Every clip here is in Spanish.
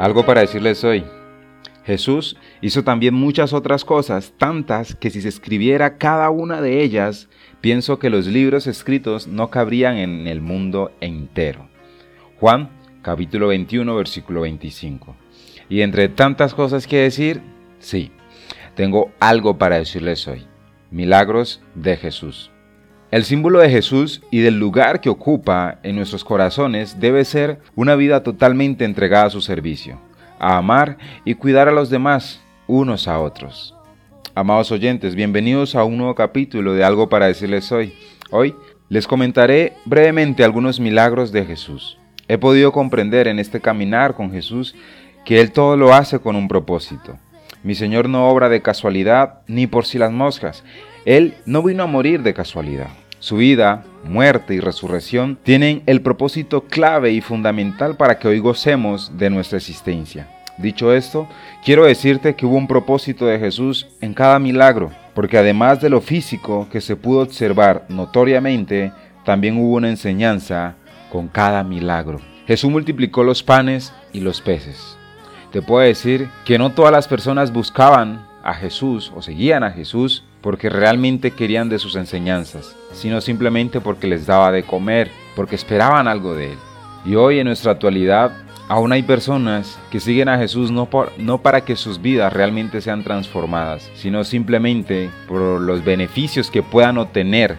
Algo para decirles hoy. Jesús hizo también muchas otras cosas, tantas que si se escribiera cada una de ellas, pienso que los libros escritos no cabrían en el mundo entero. Juan capítulo 21 versículo 25. Y entre tantas cosas que decir, sí, tengo algo para decirles hoy. Milagros de Jesús. El símbolo de Jesús y del lugar que ocupa en nuestros corazones debe ser una vida totalmente entregada a su servicio, a amar y cuidar a los demás unos a otros. Amados oyentes, bienvenidos a un nuevo capítulo de Algo para decirles hoy. Hoy les comentaré brevemente algunos milagros de Jesús. He podido comprender en este caminar con Jesús que Él todo lo hace con un propósito. Mi Señor no obra de casualidad ni por si las moscas. Él no vino a morir de casualidad. Su vida, muerte y resurrección tienen el propósito clave y fundamental para que hoy gocemos de nuestra existencia. Dicho esto, quiero decirte que hubo un propósito de Jesús en cada milagro, porque además de lo físico que se pudo observar notoriamente, también hubo una enseñanza con cada milagro. Jesús multiplicó los panes y los peces. Te puedo decir que no todas las personas buscaban a Jesús o seguían a Jesús porque realmente querían de sus enseñanzas, sino simplemente porque les daba de comer, porque esperaban algo de Él. Y hoy en nuestra actualidad aún hay personas que siguen a Jesús no, para que sus vidas realmente sean transformadas, sino simplemente por los beneficios que puedan obtener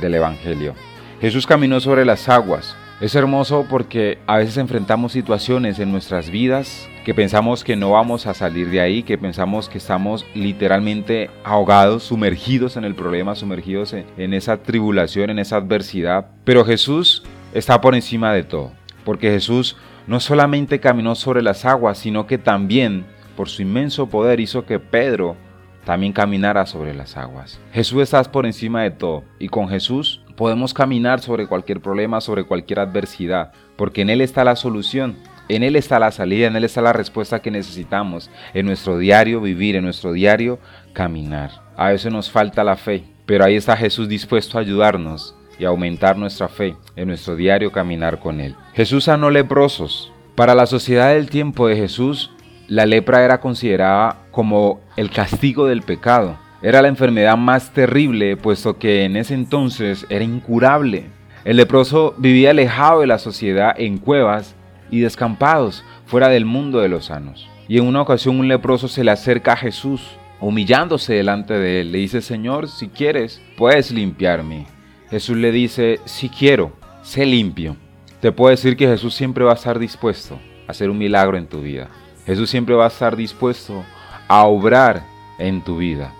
del Evangelio. Jesús caminó sobre las aguas, es hermoso porque a veces enfrentamos situaciones en nuestras vidas que pensamos que no vamos a salir de ahí, que pensamos que estamos literalmente ahogados, sumergidos en el problema, sumergidos en, esa tribulación, en esa adversidad. Pero Jesús está por encima de todo, porque Jesús no solamente caminó sobre las aguas, sino que también, por su inmenso poder, hizo que Pedro también caminara sobre las aguas. Jesús está por encima de todo y con Jesús podemos caminar sobre cualquier problema, sobre cualquier adversidad, porque en Él está la solución. En Él está la salida, en Él está la respuesta que necesitamos en nuestro diario vivir, en nuestro diario caminar. A veces nos falta la fe, pero ahí está Jesús dispuesto a ayudarnos y aumentar nuestra fe en nuestro diario caminar con Él. Jesús sanó leprosos. Para la sociedad del tiempo de Jesús, la lepra era considerada como el castigo del pecado. Era la enfermedad más terrible, puesto que en ese entonces era incurable. El leproso vivía alejado de la sociedad en cuevas y descampados, fuera del mundo de los sanos. Y en una ocasión un leproso se le acerca a Jesús, humillándose delante de él. Le dice, Señor, si quieres, puedes limpiarme. Jesús le dice, si quiero, sé limpio. Te puedo decir que Jesús siempre va a estar dispuesto a hacer un milagro en tu vida. Jesús siempre va a estar dispuesto a obrar en tu vida.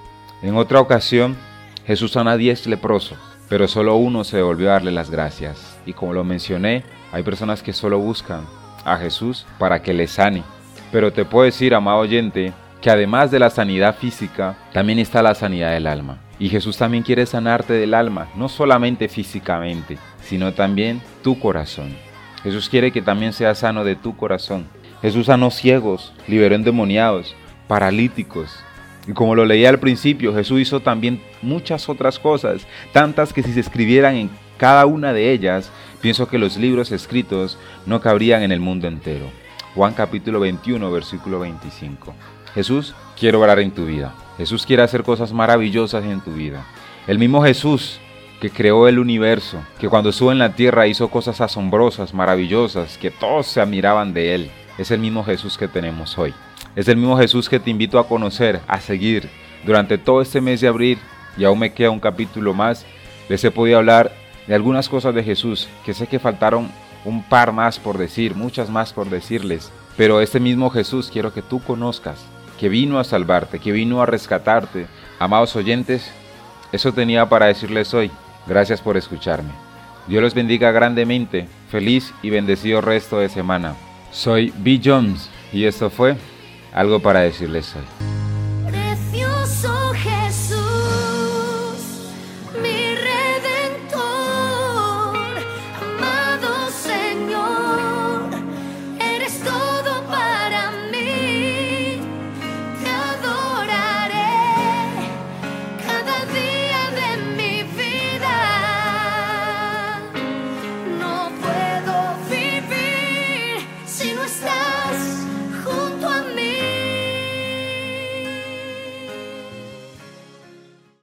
En otra ocasión, Jesús sana a diez leprosos, pero solo uno se devolvió a darle las gracias. Y como lo mencioné, hay personas que solo buscan a Jesús para que les sane. Pero te puedo decir, amado oyente, que además de la sanidad física, también está la sanidad del alma. Y Jesús también quiere sanarte del alma, no solamente físicamente, sino también tu corazón. Jesús quiere que también seas sano de tu corazón. Jesús sanó ciegos, liberó endemoniados, paralíticos. Y como lo leía al principio, Jesús hizo también muchas otras cosas, tantas que si se escribieran en cada una de ellas, pienso que los libros escritos no cabrían en el mundo entero. Juan capítulo 21, versículo 25. Jesús quiere orar en tu vida. Jesús quiere hacer cosas maravillosas en tu vida. El mismo Jesús que creó el universo, que cuando estuvo en la tierra hizo cosas asombrosas, maravillosas, que todos se admiraban de él es el mismo Jesús que tenemos hoy. Es el mismo Jesús que te invito a conocer, a seguir. Durante todo este mes de abril, y aún me queda un capítulo más, les he podido hablar de algunas cosas de Jesús, que sé que faltaron un par más por decir, muchas más por decirles, pero este mismo Jesús quiero que tú conozcas, que vino a salvarte, que vino a rescatarte. Amados oyentes, eso tenía para decirles hoy. Gracias por escucharme. Dios los bendiga grandemente. Feliz y bendecido resto de semana. Soy B. Jones y esto fue algo para decirles hoy.